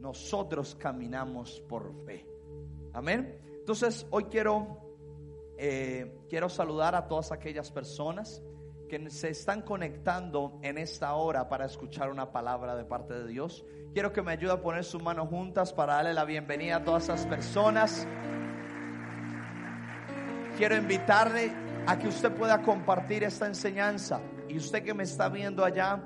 nosotros caminamos por fe. Amén. Entonces, hoy quiero, eh, quiero saludar a todas aquellas personas que se están conectando en esta hora para escuchar una palabra de parte de Dios. Quiero que me ayude a poner sus manos juntas para darle la bienvenida a todas esas personas. Quiero invitarle a que usted pueda compartir esta enseñanza. Y usted que me está viendo allá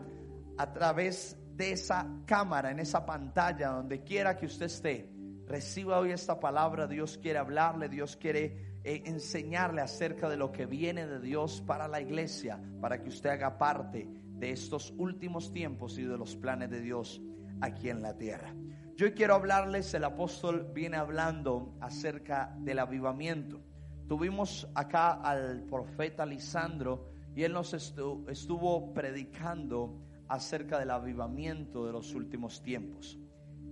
a través de esa cámara, en esa pantalla, donde quiera que usted esté, reciba hoy esta palabra. Dios quiere hablarle, Dios quiere eh, enseñarle acerca de lo que viene de Dios para la iglesia, para que usted haga parte de estos últimos tiempos y de los planes de Dios aquí en la tierra. Yo quiero hablarles, el apóstol viene hablando acerca del avivamiento. Tuvimos acá al profeta Lisandro y él nos estuvo predicando acerca del avivamiento de los últimos tiempos.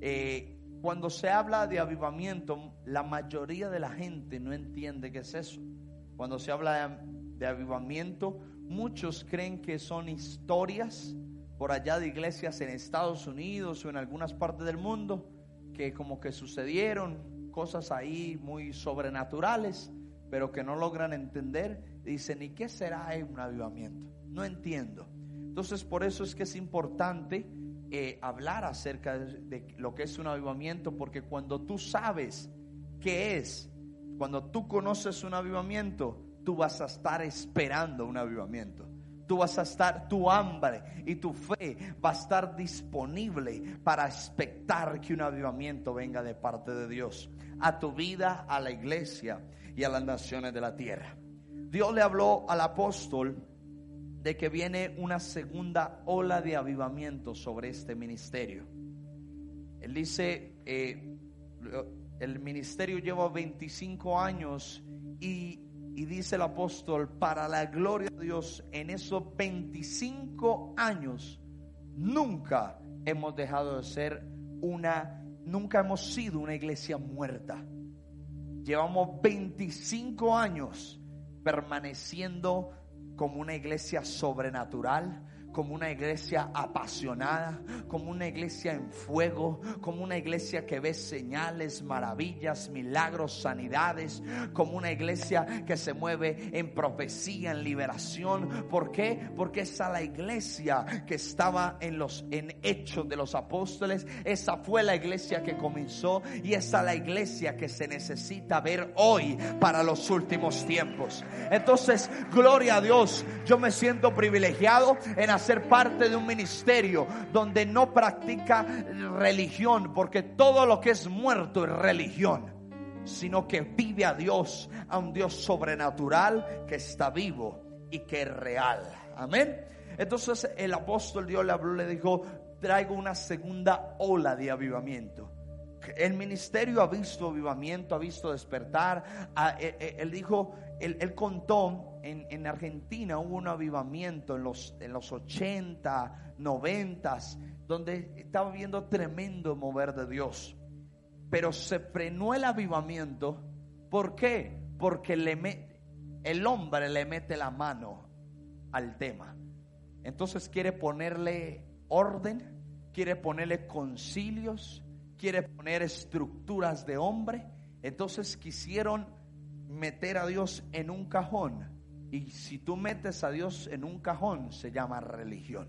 Eh, cuando se habla de avivamiento, la mayoría de la gente no entiende qué es eso. Cuando se habla de, avivamiento, muchos creen que son historias por allá de iglesias en Estados Unidos o en algunas partes del mundo que como que sucedieron cosas ahí muy sobrenaturales, pero que no logran entender. Dicen, ¿y qué será un avivamiento? No entiendo. Entonces, por eso es que es importante eh, hablar acerca de, lo que es un avivamiento, porque cuando tú sabes qué es, cuando tú conoces un avivamiento, tú vas a estar esperando un avivamiento. Tú vas a estar, tu hambre y tu fe va a estar disponible para expectar que un avivamiento venga de parte de Dios a tu vida, a la iglesia y a las naciones de la tierra. Dios le habló al apóstol de que viene una segunda ola de avivamiento sobre este ministerio. Él dice, eh, el ministerio lleva 25 años y, y dice el apóstol, para la gloria de Dios, en esos 25 años nunca hemos dejado de ser una, nunca hemos sido una iglesia muerta. Llevamos 25 años permaneciendo como una iglesia sobrenatural, como una iglesia apasionada, como una iglesia en fuego, como una iglesia que ve señales, maravillas, milagros, sanidades, como una iglesia que se mueve en profecía, en liberación. ¿Por qué? Porque esa la iglesia que estaba en los en hechos de los apóstoles, esa fue la iglesia que comenzó y esa la iglesia que se necesita ver hoy para los últimos tiempos. Entonces, gloria a Dios, yo me siento privilegiado en ser parte de un ministerio donde no practica religión, porque todo lo que es muerto es religión, sino que vive a Dios, a un Dios sobrenatural que está vivo y que es real. Amén. Entonces el apóstol Dios le habló, le dijo, traigo una segunda ola de avivamiento. El ministerio ha visto avivamiento, ha visto despertar. Eh, eh, él dijo, él, contó, en, en, Argentina hubo un avivamiento en los, en los 80, 90, donde estaba viendo tremendo mover de Dios. Pero se frenó el avivamiento. ¿Por qué? Porque el hombre le mete la mano al tema. Entonces quiere ponerle orden, quiere ponerle concilios, quiere poner estructuras de hombre. Entonces quisieron meter a Dios en un cajón. Y si tú metes a Dios en un cajón, se llama religión.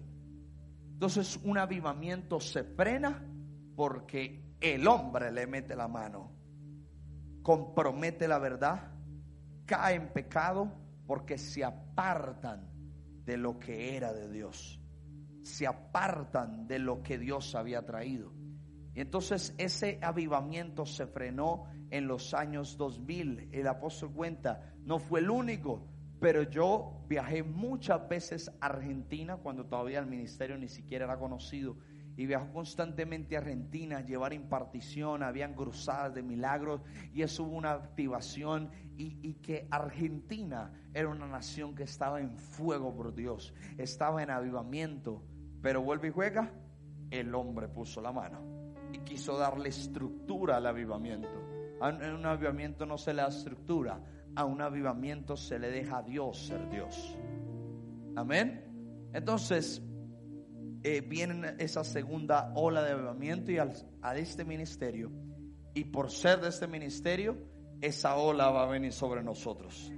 Entonces un avivamiento se frena porque el hombre le mete la mano, compromete la verdad, cae en pecado porque se apartan de lo que era de Dios, se apartan de lo que Dios había traído. Y entonces ese avivamiento se frenó en los años 2000. El apóstol cuenta, no fue el único, pero yo viajé muchas veces a Argentina cuando todavía el ministerio ni siquiera era conocido. Y viajó constantemente a Argentina a llevar impartición, habían cruzadas de milagros y eso hubo una activación y, y que Argentina era una nación que estaba en fuego por Dios, estaba en avivamiento, pero vuelve y juega, el hombre puso la mano y quiso darle estructura al avivamiento. A un avivamiento no se le da estructura, a un avivamiento se le deja a Dios ser Dios. Amén. Entonces, eh, viene esa segunda ola de avivamiento y al, a este ministerio. Y por ser de este ministerio, esa ola va a venir sobre nosotros.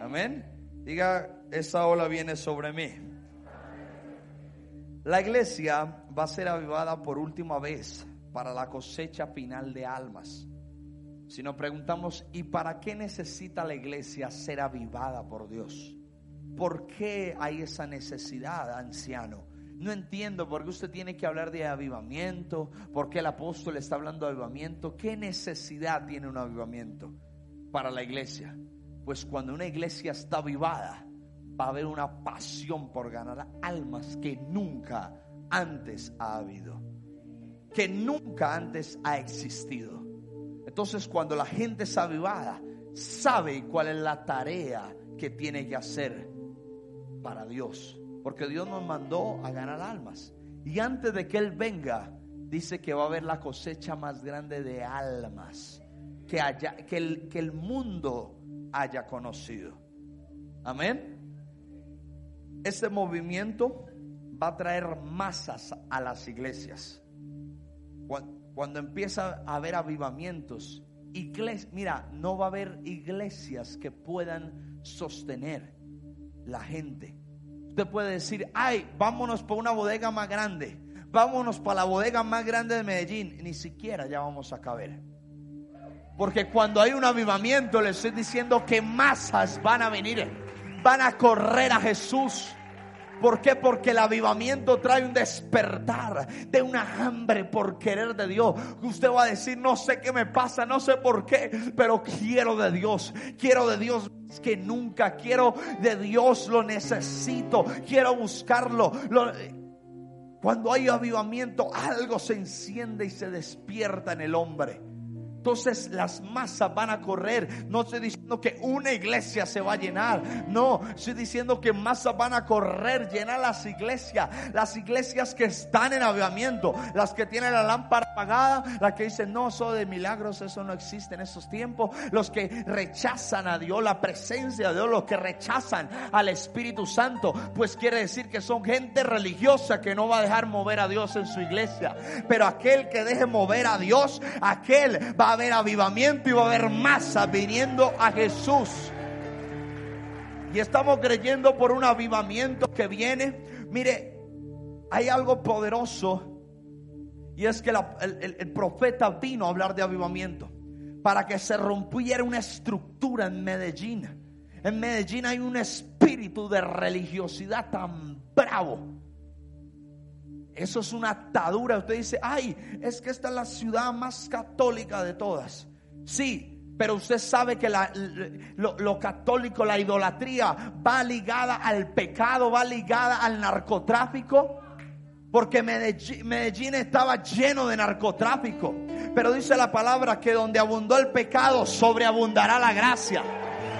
Amén. Diga, esa ola viene sobre mí. La iglesia va a ser avivada por última vez para la cosecha final de almas. Si nos preguntamos, ¿y para qué necesita la iglesia ser avivada por Dios? ¿Por qué hay esa necesidad, anciano? No entiendo por qué usted tiene que hablar de avivamiento, por qué el apóstol está hablando de avivamiento. ¿Qué necesidad tiene un avivamiento para la iglesia? Pues cuando una iglesia está avivada, va a haber una pasión por ganar almas que nunca antes ha habido, que nunca antes ha existido. Entonces cuando la gente es avivada, sabe cuál es la tarea que tiene que hacer para Dios. Porque Dios nos mandó a ganar almas. Y antes de que Él venga, dice que va a haber la cosecha más grande de almas que, haya, que, el, que el mundo haya conocido. Amén. Este movimiento va a traer masas a las iglesias. Cuando, empieza a haber avivamientos, iglesia, mira, no va a haber iglesias que puedan sostener la gente. Usted puede decir, ay, vámonos por una bodega más grande. Vámonos para la bodega más grande de Medellín. Ni siquiera ya vamos a caber. Porque cuando hay un avivamiento, le estoy diciendo que masas van a venir. Van a correr a Jesús. ¿Por qué? Porque el avivamiento trae un despertar de una hambre por querer de Dios. Usted va a decir, no sé qué me pasa, no sé por qué, pero quiero de Dios. Quiero de Dios que nunca. Quiero de Dios, lo necesito. Quiero buscarlo. cuando hay avivamiento, algo se enciende y se despierta en el hombre entonces las masas van a correr. No estoy diciendo que una iglesia se va a llenar. No, estoy diciendo que masas van a correr, llenar las iglesias. Las iglesias que están en avivamiento. Las que tienen la lámpara apagada. Las que dicen, no, eso de milagros, eso no existe en esos tiempos. Los que rechazan a Dios, la presencia de Dios. Los que rechazan al Espíritu Santo. Pues quiere decir que son gente religiosa que no va a dejar mover a Dios en su iglesia. Pero aquel que deje mover a Dios, aquel va a haber avivamiento y va a haber masa viniendo a Jesús. Y estamos creyendo por un avivamiento que viene. Mire, hay algo poderoso. Y es que el, el profeta vino a hablar de avivamiento. Para que se rompiera una estructura en Medellín. En Medellín hay un espíritu de religiosidad tan bravo eso es una atadura. Usted dice, ay, es que esta es la ciudad más católica de todas. Sí, pero usted sabe que lo, católico, la idolatría, va ligada al pecado, va ligada al narcotráfico. Porque Medellín, estaba lleno de narcotráfico. Pero dice la palabra que donde abundó el pecado, sobreabundará la gracia.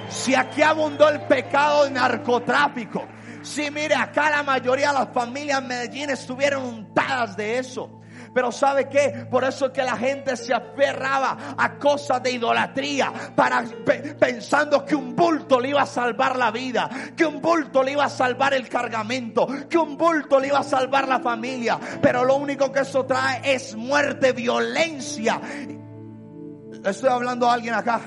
Si aquí abundó el pecado de narcotráfico, Sí, mire, acá la mayoría de las familias en Medellín estuvieron untadas de eso. Pero ¿sabe qué? Por eso es que la gente se aferraba a cosas de idolatría, para, pensando que un bulto le iba a salvar la vida, que un bulto le iba a salvar el cargamento, que un bulto le iba a salvar la familia. Pero lo único que eso trae es muerte, violencia. Estoy hablando a alguien acá.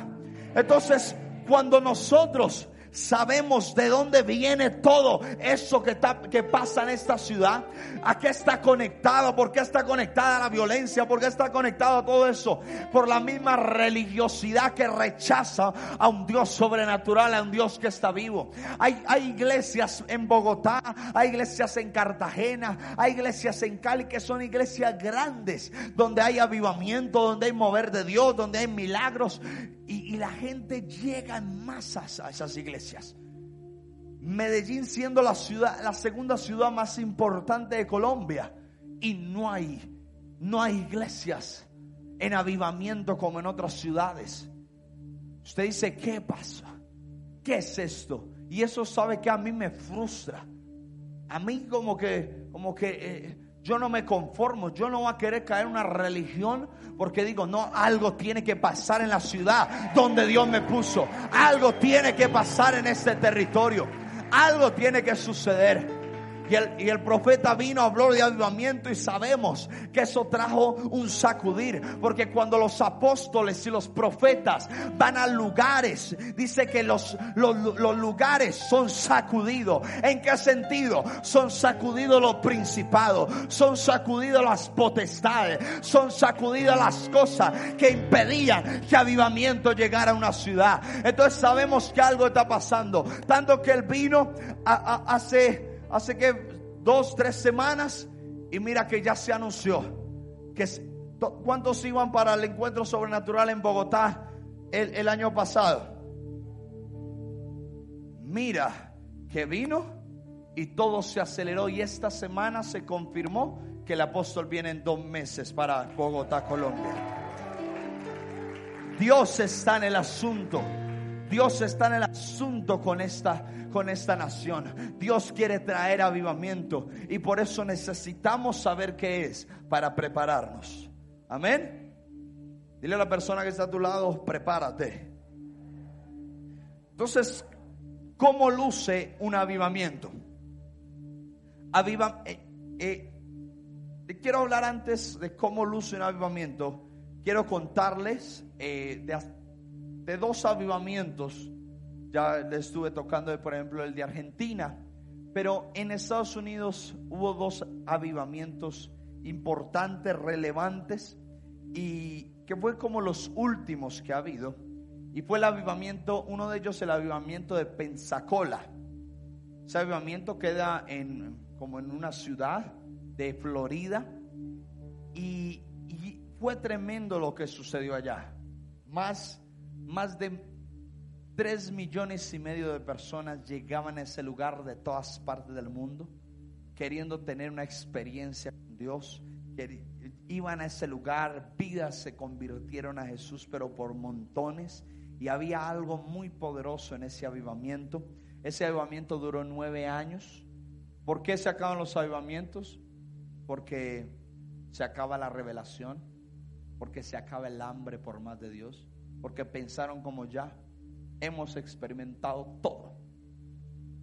Entonces, cuando nosotros sabemos de dónde viene todo eso que, que pasa en esta ciudad, a qué está conectado, por qué está conectada la violencia, por qué está conectado a todo eso, por la misma religiosidad que rechaza a un Dios sobrenatural, a un Dios que está vivo. Hay, hay iglesias en Bogotá, hay iglesias en Cartagena, hay iglesias en Cali que son iglesias grandes, donde hay avivamiento, donde hay mover de Dios, donde hay milagros y, la gente llega en masas a esas iglesias. Medellín siendo la ciudad, la segunda ciudad más importante de Colombia. Y no hay, no hay iglesias en avivamiento como en otras ciudades. Usted dice, ¿qué pasa? ¿Qué es esto? Y eso sabe que a mí me frustra. A mí como que, como que eh, yo no me conformo, yo no voy a querer caer en una religión porque digo, no, algo tiene que pasar en la ciudad donde Dios me puso. Algo tiene que pasar en este territorio. Algo tiene que suceder. Y el, y el profeta vino, habló de avivamiento y sabemos que eso trajo un sacudir. Porque cuando los apóstoles y los profetas van a lugares, dice que los, los, los lugares son sacudidos. ¿En qué sentido? Son sacudidos los principados, son sacudidos las potestades, son sacudidas las cosas que impedían que avivamiento llegara a una ciudad. Entonces sabemos que algo está pasando. Tanto que él vino hace, hace que dos, tres semanas y mira que ya se anunció que cuántos iban para el encuentro sobrenatural en Bogotá el, el año pasado. Mira que vino y todo se aceleró y esta semana se confirmó que el apóstol viene en dos meses para Bogotá, Colombia. Dios está en el asunto. Dios está en el asunto con esta, con esta nación. Dios quiere traer avivamiento y por eso necesitamos saber qué es para prepararnos. Amén. Dile a la persona que está a tu lado, prepárate. Entonces, ¿cómo luce un avivamiento? Aviva, eh, eh, quiero hablar antes de cómo luce un avivamiento. Quiero contarles eh, de de dos avivamientos. Ya le estuve tocando, por ejemplo, el de Argentina. Pero en Estados Unidos hubo dos avivamientos importantes, relevantes, y que fue como los últimos que ha habido. Y fue el avivamiento, uno de ellos el avivamiento de Pensacola. Ese avivamiento queda en, como en una ciudad de Florida. Y, y fue tremendo lo que sucedió allá. Más más de tres millones y medio de personas llegaban a ese lugar de todas partes del mundo, queriendo tener una experiencia con Dios. Iban a ese lugar, vidas se convirtieron a Jesús, pero por montones. Y había algo muy poderoso en ese avivamiento. Ese avivamiento duró nueve años. ¿Por qué se acaban los avivamientos? Porque se acaba la revelación, porque se acaba el hambre por más de Dios porque pensaron como ya hemos experimentado todo.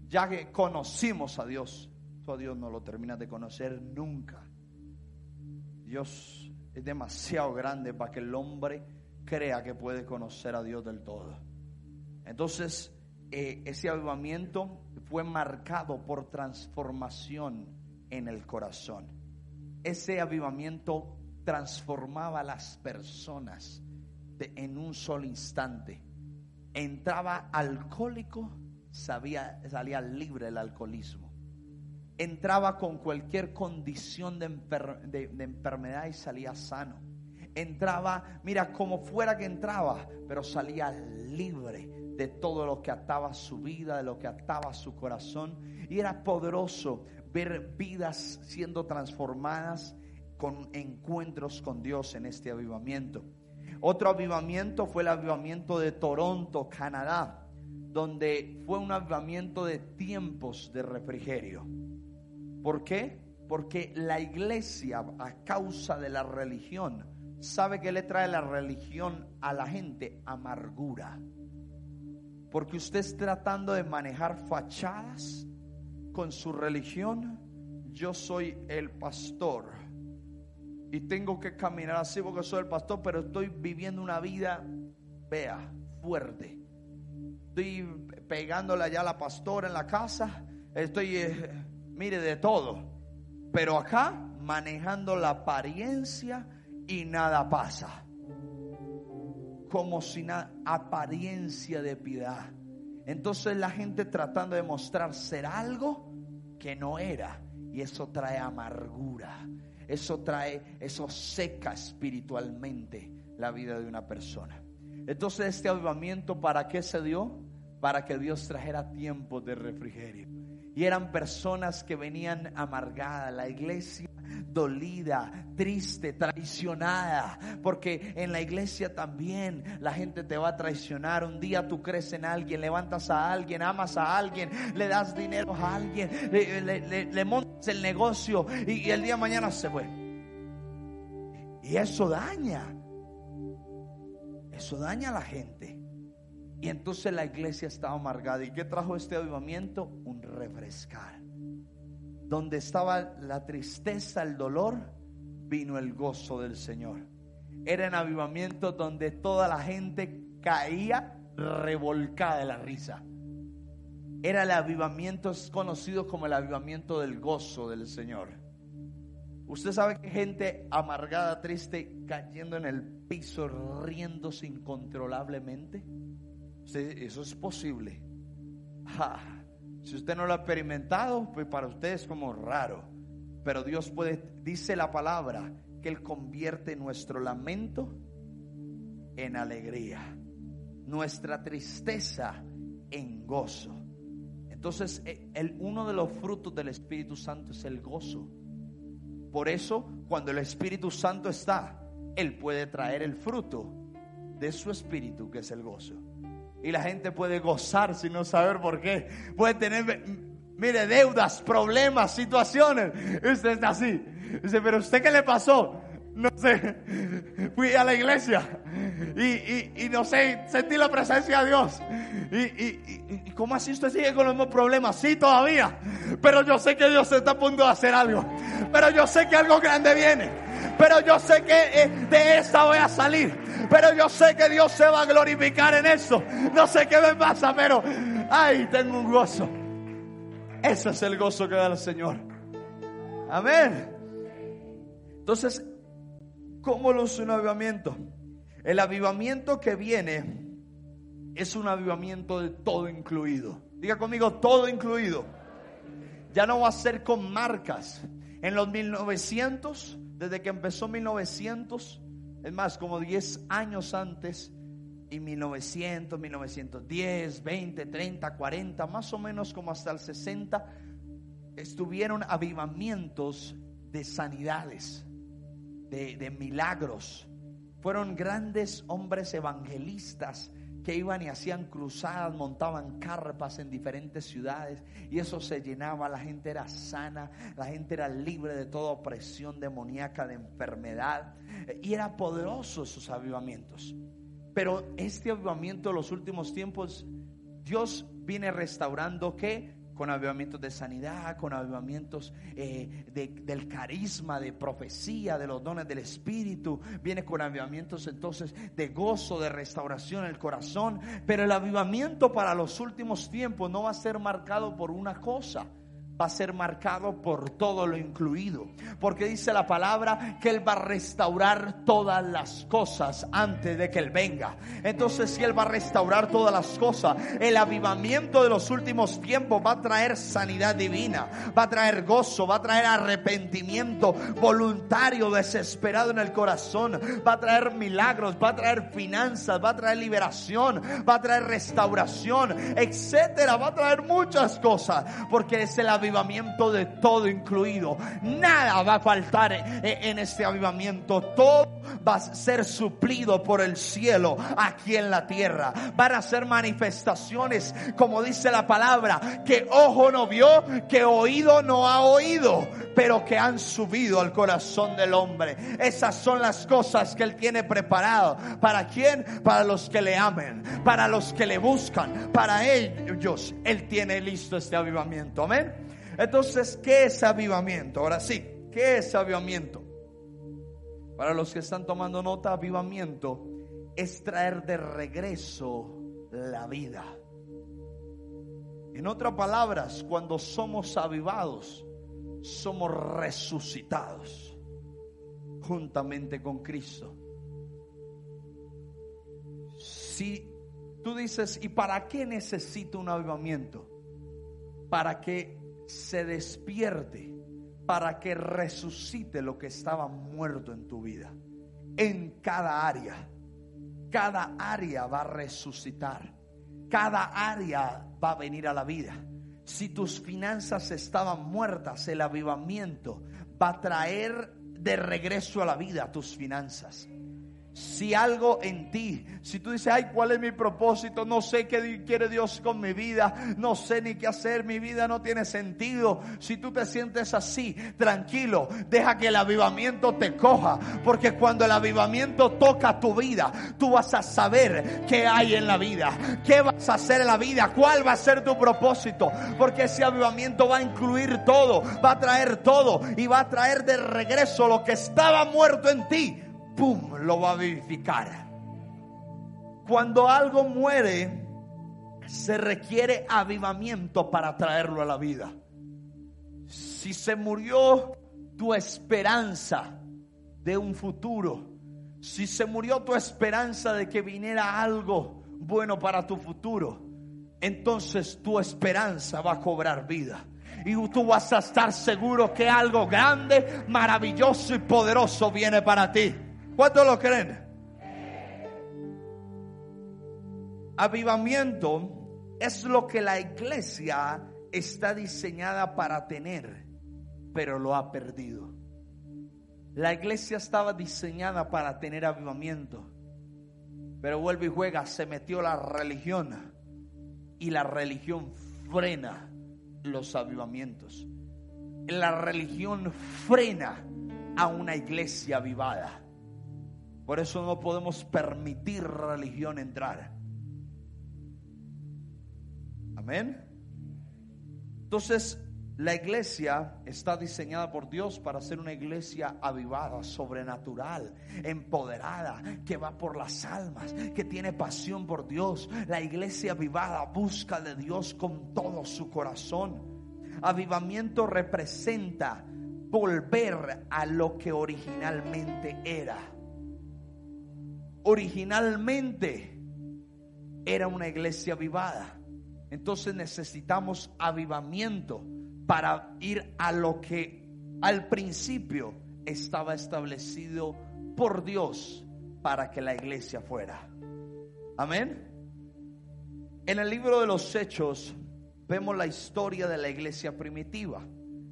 Ya que conocimos a Dios, tú a Dios no lo terminas de conocer nunca. Dios es demasiado grande para que el hombre crea que puede conocer a Dios del todo. Entonces, eh, ese avivamiento fue marcado por transformación en el corazón. Ese avivamiento transformaba a las personas en un solo instante. Entraba alcohólico, salía libre del alcoholismo. Entraba con cualquier condición de, de enfermedad y salía sano. Entraba, mira, como fuera que entraba, pero salía libre de todo lo que ataba su vida, de lo que ataba su corazón. Y era poderoso ver vidas siendo transformadas con encuentros con Dios en este avivamiento. Otro avivamiento fue el avivamiento de Toronto, Canadá, donde fue un avivamiento de tiempos de refrigerio. ¿Por qué? Porque la iglesia, a causa de la religión, sabe que le trae la religión a la gente amargura. Porque usted está tratando de manejar fachadas con su religión. Yo soy el pastor y tengo que caminar así porque soy el pastor, pero estoy viviendo una vida, vea, fuerte. Estoy pegándole allá a la pastora en la casa, estoy, eh, mire, de todo. Pero acá manejando la apariencia y nada pasa. Como si nada, apariencia de piedad. Entonces la gente tratando de mostrar ser algo que no era. Y eso trae amargura eso trae, eso seca espiritualmente la vida de una persona. Entonces este avivamiento, ¿para qué se dio? Para que Dios trajera tiempo de refrigerio. Y eran personas que venían amargadas. La iglesia dolida, triste, traicionada. Porque en la iglesia también la gente te va a traicionar. Un día tú crees en alguien, levantas a alguien, amas a alguien, le das dinero a alguien, le, montas el negocio y, el día de mañana se fue. Y eso daña. Eso daña a la gente. Y entonces la iglesia estaba amargada. ¿Y qué trajo este avivamiento? Un refrescar donde estaba la tristeza, el dolor, vino el gozo del Señor. Era en avivamiento donde toda la gente caía revolcada de la risa. Era el avivamiento, conocido como el avivamiento del gozo del Señor. Usted sabe que gente amargada, triste, cayendo en el piso, riéndose incontrolablemente. eso es posible. Si usted no lo ha experimentado, pues para usted es como raro. Pero Dios puede, dice la palabra, que Él convierte nuestro lamento en alegría, nuestra tristeza en gozo. Entonces, eh, el, uno de los frutos del Espíritu Santo es el gozo. Por eso, cuando el Espíritu Santo está, Él puede traer el fruto de su Espíritu, que es el gozo. Y la gente puede gozar sin no saber por qué. Puede tener, mire, deudas, problemas, situaciones. usted está así. Dice, pero ¿usted qué le pasó? no sé, fui a la iglesia y, no sé, sentí la presencia de Dios. Y, y, cómo así usted sigue con los mismos problemas? Sí, todavía. Pero yo sé que Dios está a punto de hacer algo. Pero yo sé que algo grande viene. Pero yo sé que eh, de esta voy a salir. Pero yo sé que Dios se va a glorificar en eso. No sé qué me pasa, pero ay, tengo un gozo. Ese es el gozo que da el Señor. Amén. Entonces, ¿Cómo es un avivamiento? El avivamiento que viene es un avivamiento de todo incluido. Diga conmigo, todo incluido. Ya no va a ser con marcas. En los 1900, desde que empezó 1900, es más, como 10 años antes, y 1900, 1910, 20, 30, 40, más o menos como hasta el 60, estuvieron avivamientos de sanidades de, milagros. Fueron grandes hombres evangelistas que iban y hacían cruzadas, montaban carpas en diferentes ciudades y eso se llenaba, la gente era sana, la gente era libre de toda opresión demoníaca, de enfermedad y era poderoso esos avivamientos. Pero este avivamiento de los últimos tiempos, Dios viene restaurando que con avivamientos de sanidad, con avivamientos eh, del carisma, de profecía, de los dones del Espíritu. Viene con avivamientos entonces de gozo, de restauración en el corazón. Pero el avivamiento para los últimos tiempos no va a ser marcado por una cosa va a ser marcado por todo lo incluido. Porque dice la palabra que Él va a restaurar todas las cosas antes de que Él venga. Entonces si Él va a restaurar todas las cosas, el avivamiento de los últimos tiempos va a traer sanidad divina, va a traer gozo, va a traer arrepentimiento voluntario, desesperado en el corazón, va a traer milagros, va a traer finanzas, va a traer liberación, va a traer restauración, etcétera, va a traer muchas cosas, porque es el avivamiento de todo incluido. Nada va a faltar en este avivamiento. Todo va a ser suplido por el cielo aquí en la tierra. Van a ser manifestaciones, como dice la palabra, que ojo no vio, que oído no ha oído, pero que han subido al corazón del hombre. Esas son las cosas que Él tiene preparado. ¿Para quién? Para los que le amen, para los que le buscan, para ellos. Él tiene listo este avivamiento. Amén. Entonces, ¿qué es avivamiento? Ahora sí, ¿qué es avivamiento? Para los que están tomando nota, avivamiento es traer de regreso la vida. En otras palabras, cuando somos avivados, somos resucitados juntamente con Cristo. Si tú dices, ¿y para qué necesito un avivamiento? Para que se despierte para que resucite lo que estaba muerto en tu vida. En cada área. Cada área va a resucitar. Cada área va a venir a la vida. Si tus finanzas estaban muertas, el avivamiento va a traer de regreso a la vida tus finanzas. Si algo en ti, si tú dices, ay, ¿cuál es mi propósito? No sé qué quiere Dios con mi vida, no sé ni qué hacer, mi vida no tiene sentido. Si tú te sientes así, tranquilo, deja que el avivamiento te coja, porque cuando el avivamiento toca tu vida, tú vas a saber qué hay en la vida, qué vas a hacer en la vida, cuál va a ser tu propósito, porque ese avivamiento va a incluir todo, va a traer todo y va a traer de regreso lo que estaba muerto en ti ¡pum!, lo va a vivificar. Cuando algo muere, se requiere avivamiento para traerlo a la vida. Si se murió tu esperanza de un futuro, si se murió tu esperanza de que viniera algo bueno para tu futuro, entonces tu esperanza va a cobrar vida. Y tú vas a estar seguro que algo grande, maravilloso y poderoso viene para ti. ¿Cuántos lo creen? Avivamiento es lo que la iglesia está diseñada para tener, pero lo ha perdido. La iglesia estaba diseñada para tener avivamiento, pero vuelve y juega, se metió la religión y la religión frena los avivamientos. La religión frena a una iglesia avivada. Por eso no podemos permitir religión entrar. Amén. Entonces, la iglesia está diseñada por Dios para ser una iglesia avivada, sobrenatural, empoderada, que va por las almas, que tiene pasión por Dios. La iglesia avivada busca de Dios con todo su corazón. Avivamiento representa volver a lo que originalmente era originalmente era una iglesia avivada. Entonces necesitamos avivamiento para ir a lo que al principio estaba establecido por Dios para que la iglesia fuera. Amén. En el libro de los Hechos vemos la historia de la iglesia primitiva,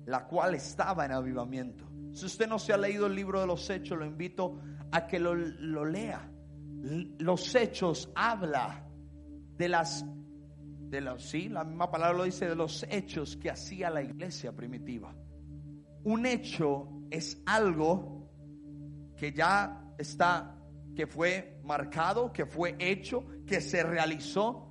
la cual estaba en avivamiento. Si usted no se ha leído el libro de los Hechos, lo invito a que lo, lo lea los hechos habla de las de los sí, la misma palabra lo dice de los hechos que hacía la iglesia primitiva. Un hecho es algo que ya está que fue marcado, que fue hecho, que se realizó,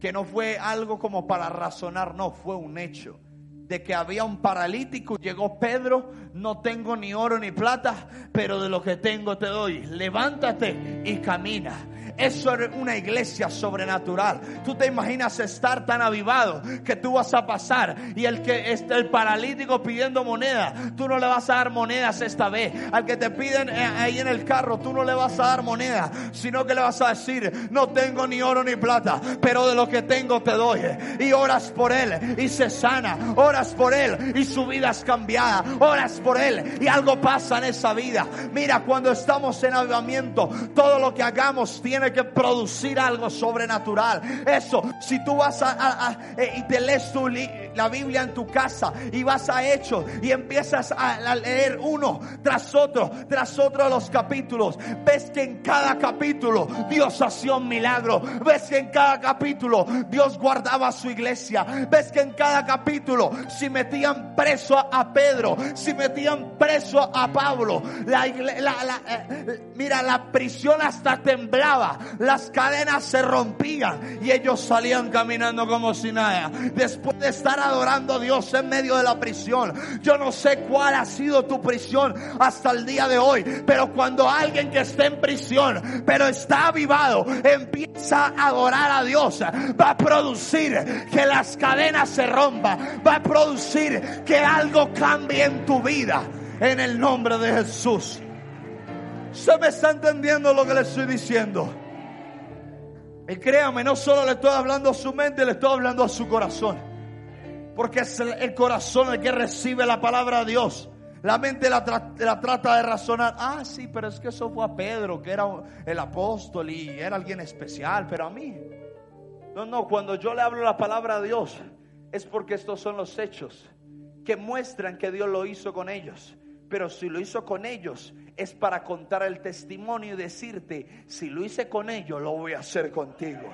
que no fue algo como para razonar, no, fue un hecho de que había un paralítico, llegó Pedro, no tengo ni oro ni plata, pero de lo que tengo te doy, levántate y camina. Eso es una iglesia sobrenatural. Tú te imaginas estar tan avivado que tú vas a pasar y el que está el paralítico pidiendo moneda, tú no le vas a dar monedas esta vez. Al que te piden eh, ahí en el carro, tú no le vas a dar moneda, sino que le vas a decir, no tengo ni oro ni plata, pero de lo que tengo te doy. Y oras por él y se sana. Oras por él y su vida es cambiada. Oras por él y algo pasa en esa vida. Mira, cuando estamos en avivamiento, todo lo que hagamos tiene que producir algo sobrenatural. Eso, si tú vas a, eh, y te lees tu, la Biblia en tu casa y vas a Hechos y empiezas a, leer uno tras otro, tras otro los capítulos, ves que en cada capítulo Dios hacía un milagro. Ves que en cada capítulo Dios guardaba su iglesia. Ves que en cada capítulo si metían preso a, Pedro, si metían preso a Pablo, la, eh, mira, la prisión hasta temblaba las cadenas se rompían y ellos salían caminando como si nada. Después de estar adorando a Dios en medio de la prisión, yo no sé cuál ha sido tu prisión hasta el día de hoy, pero cuando alguien que esté en prisión, pero está avivado, empieza a adorar a Dios, va a producir que las cadenas se rompan, va a producir que algo cambie en tu vida en el nombre de Jesús. ¿Se me está entendiendo lo que le estoy diciendo? Y créame, no solo le estoy hablando a su mente, le estoy hablando a su corazón. Porque es el, corazón el que recibe la palabra de Dios. La mente la, trata de razonar. Ah, sí, pero es que eso fue a Pedro, que era el apóstol y era alguien especial, pero a mí. No, no, cuando yo le hablo la palabra de Dios, es porque estos son los hechos que muestran que Dios lo hizo con ellos Pero si lo hizo con ellos, es para contar el testimonio y decirte, si lo hice con ellos, lo voy a hacer contigo.